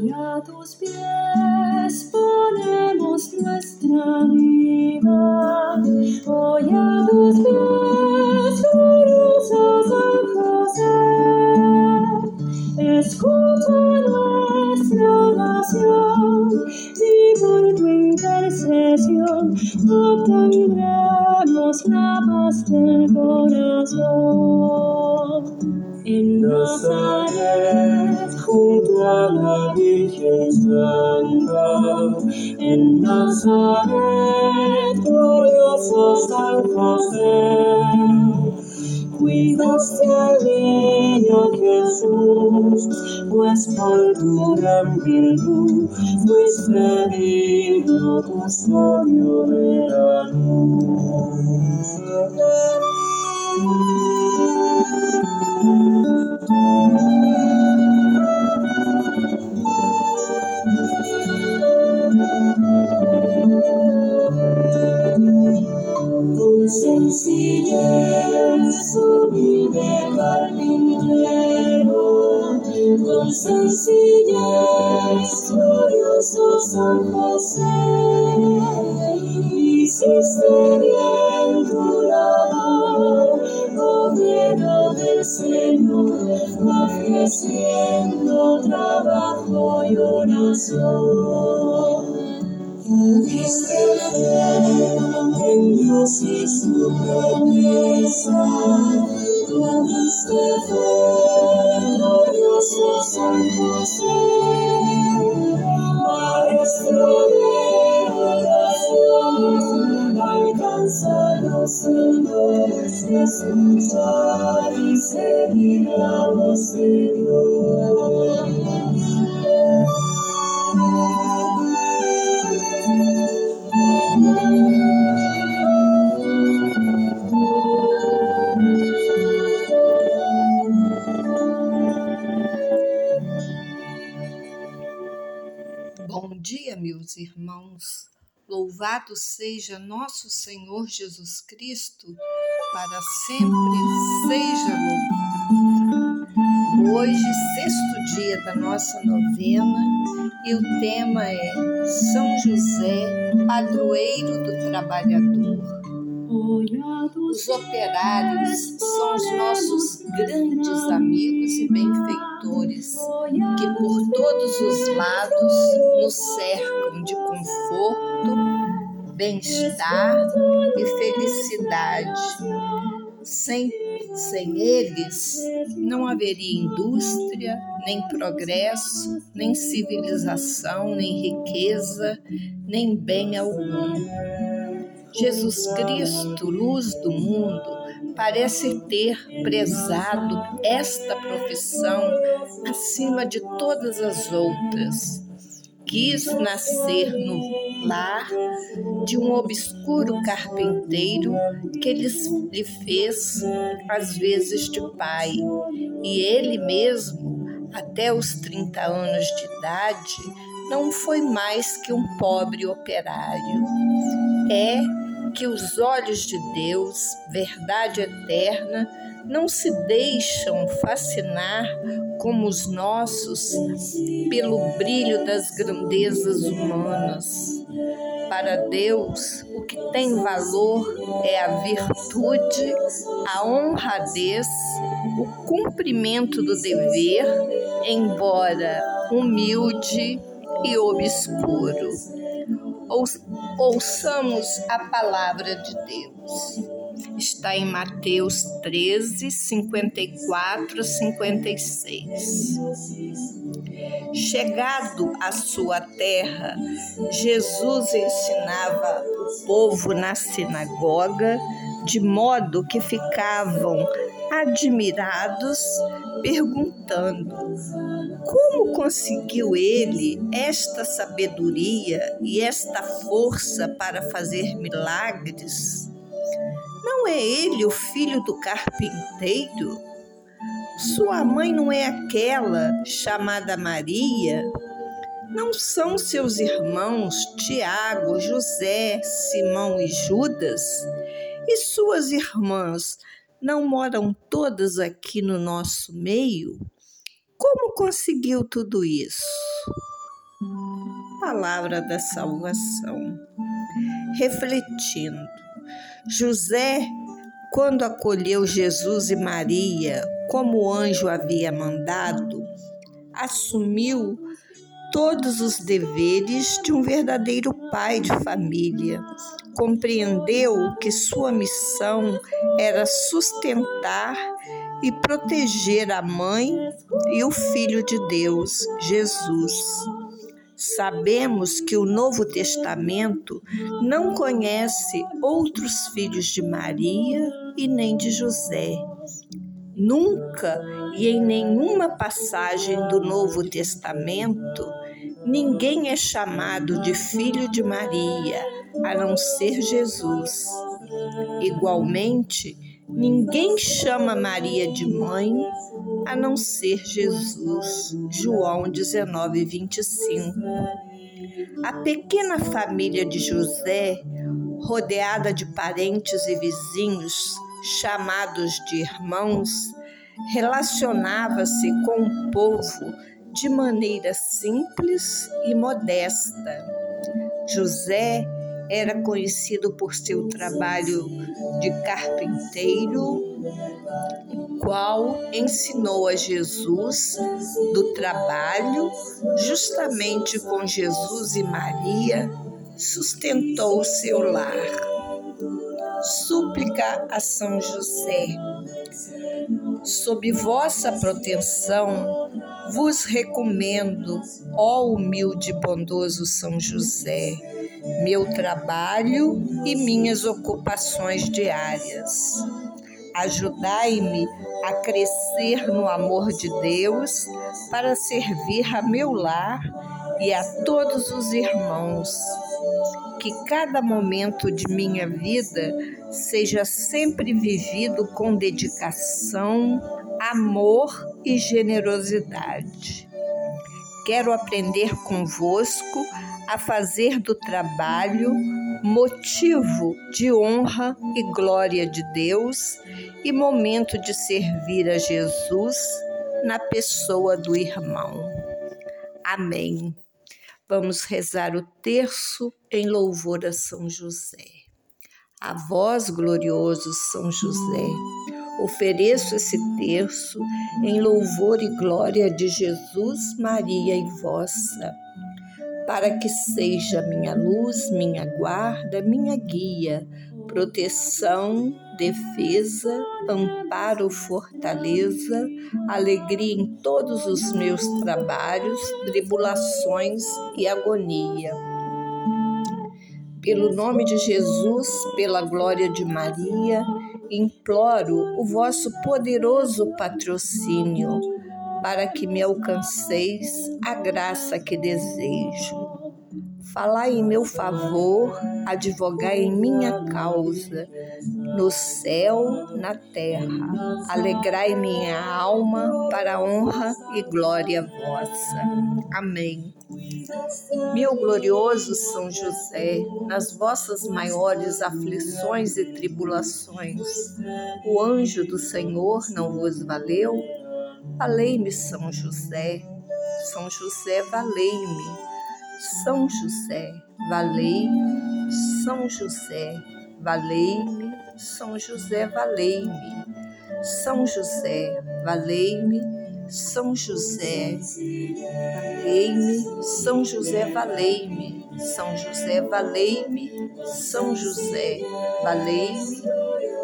Hoy a tus pies ponemos nuestra vida. Hoy a tus pies, glorioso San José. Escucha nuestra oración y por tu intercesión obtendremos la paz del corazón. En Nazaret, junto a la Virgen Santa, en Nazaret, glorioso San José, cuidaste al niño Jesús, pues por tu gran virtud fuiste digno custodio de la luz. Ofreciendo trabajo y oración. Tuviste fe en Dios y su promesa. Tuviste fe, glorioso San José. Maestro de oración, alcánzanos, Señor, de escuchar y Bom dia, meus irmãos. Louvado seja nosso Senhor Jesus Cristo, para sempre seja louvado. Hoje, sexto dia da nossa novena, e o tema é São José, padroeiro do trabalhador. Os operários são os nossos grandes amigos e benfeitores, que por todos os lados nos cercam de conforto, bem-estar e felicidade. Sem, sem eles, não haveria indústria, nem progresso, nem civilização, nem riqueza, nem bem algum. Jesus Cristo, luz do mundo, parece ter prezado esta profissão acima de todas as outras. Quis nascer no lar de um obscuro carpinteiro que lhe fez às vezes de pai, e ele mesmo, até os 30 anos de idade, não foi mais que um pobre operário. É que os olhos de Deus, verdade eterna, não se deixam fascinar como os nossos pelo brilho das grandezas humanas. Para Deus, o que tem valor é a virtude, a honradez, o cumprimento do dever, embora humilde e obscuro. Ouçamos a palavra de Deus. Está em Mateus 13, 54, 56. Chegado à sua terra, Jesus ensinava o povo na sinagoga, de modo que ficavam admirados, perguntando: como conseguiu ele esta sabedoria e esta força para fazer milagres? Não é ele o filho do carpinteiro? Sua mãe não é aquela chamada Maria? Não são seus irmãos Tiago, José, Simão e Judas? E suas irmãs não moram todas aqui no nosso meio? Como conseguiu tudo isso? Palavra da salvação. Refletindo, José, quando acolheu Jesus e Maria como o anjo havia mandado, assumiu todos os deveres de um verdadeiro pai de família. Compreendeu que sua missão era sustentar e proteger a mãe e o Filho de Deus, Jesus. Sabemos que o Novo Testamento não conhece outros filhos de Maria e nem de José. Nunca e em nenhuma passagem do Novo Testamento ninguém é chamado de filho de Maria, a não ser Jesus. Igualmente, ninguém chama Maria de mãe, a não ser Jesus. João 19, 25. A pequena família de José, rodeada de parentes e vizinhos, chamados de irmãos, relacionava-se com o povo de maneira simples e modesta. José era conhecido por seu trabalho de carpinteiro, o qual ensinou a Jesus do trabalho, justamente com Jesus e Maria, sustentou seu lar. Súplica a São José. Sob vossa proteção, vos recomendo, ó humilde e bondoso São José, meu trabalho e minhas ocupações diárias. Ajudai-me a crescer no amor de Deus para servir a meu lar e a todos os irmãos. Que cada momento de minha vida seja sempre vivido com dedicação, amor e generosidade. Quero aprender convosco a fazer do trabalho motivo de honra e glória de Deus e momento de servir a Jesus na pessoa do irmão. Amém. Vamos rezar o terço em louvor a São José. A vós, glorioso São José, ofereço esse terço em louvor e glória de Jesus, Maria e vossa, para que seja minha luz, minha guarda, minha guia, proteção, defesa, amparo, fortaleza, alegria em todos os meus trabalhos, tribulações e agonia. Pelo nome de Jesus, pela glória de Maria, imploro o vosso poderoso patrocínio para que me alcanceis a graça que desejo Falai em meu favor, advogai em minha causa, no céu, na terra. Alegrai minha alma para a honra e glória vossa. Amém. Meu glorioso São José, nas vossas maiores aflições e tribulações, o anjo do Senhor não vos valeu? Valei-me, São José. São José, valei-me. São José, valei-me, São José, valei-me, São José, valei-me. São José, valei-me, São José, valei-me, São José, valei-me, São José, valei-me, São José, valei-me,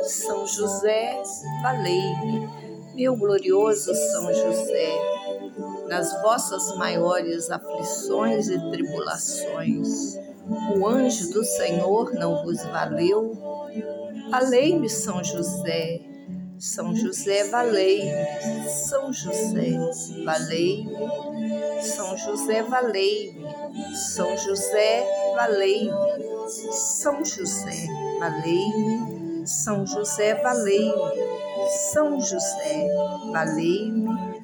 São José, valei-me. Meu glorioso São José, nas vossas maiores aflições e tribulações. O anjo do Senhor não vos valeu? Valei-me, São José. São José, valei-me. São José, valei-me. São José, valei-me. São José, valei-me. São José, valei-me. São José, valei-me. São José, valei-me.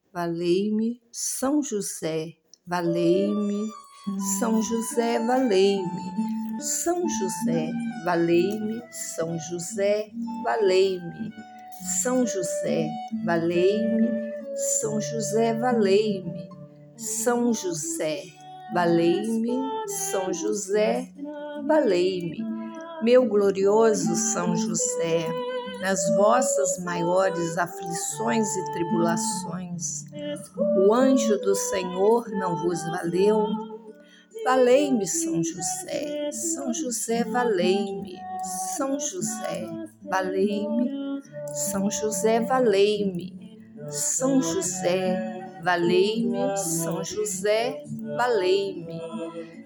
valei-me. São José, valei-me. São José, valei-me. São José, valei-me. São José, valei-me. São José, valei-me. São José, valei-me. São José, valei-me. São José, valei-me. Meu glorioso São José, nas vossas maiores aflições e tribulações, o anjo do Senhor não vos valeu? Valei-me, São José, São José, valei-me, São José, valei-me, São José, valei-me. São José, valei-me, São José, valei-me.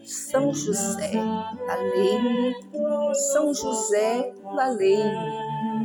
São José, valei-me, São José, valei-me.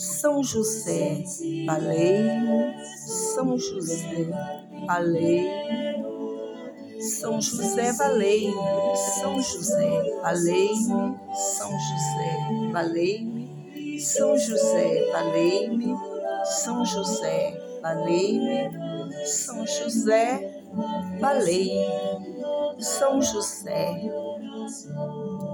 São José, valei-me. São José, valei-me. São José, valei-me. São José, valei-me. São José, valei-me. São José, valei-me. São José, valei-me. São José. São José,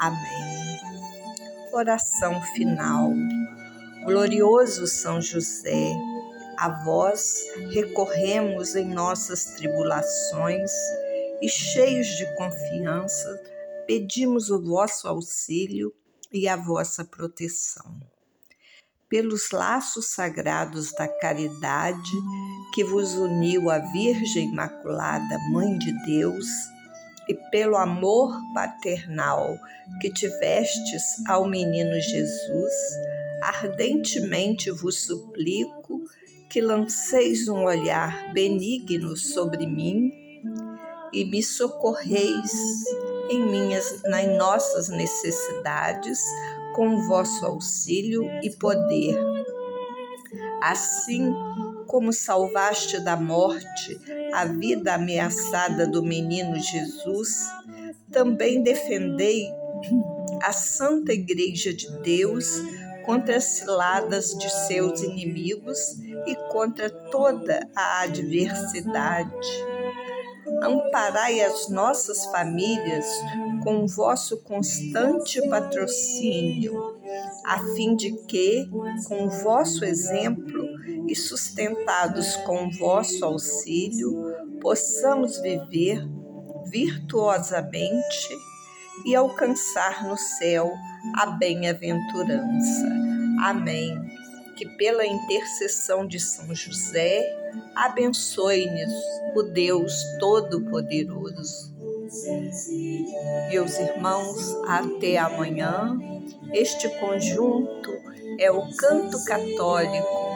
Amém. Oração final. Glorioso São José, a vós recorremos em nossas tribulações e, cheios de confiança, pedimos o vosso auxílio e a vossa proteção pelos laços sagrados da caridade que vos uniu à Virgem Imaculada, Mãe de Deus, e pelo amor paternal que tivestes ao menino Jesus, ardentemente vos suplico que lanceis um olhar benigno sobre mim e me socorreis em minhas, nas nossas necessidades com vosso auxílio e poder. Assim como salvaste da morte a vida ameaçada do menino Jesus, também defendei a Santa Igreja de Deus contra as ciladas de seus inimigos e contra toda a adversidade. Amparai as nossas famílias com o vosso constante patrocínio, a fim de que, com o vosso exemplo e sustentados com vosso auxílio, possamos viver virtuosamente e alcançar no céu a bem-aventurança. Amém. Que pela intercessão de São José, abençoe-nos o Deus Todo-Poderoso. Meus irmãos, até amanhã. Este conjunto é o canto católico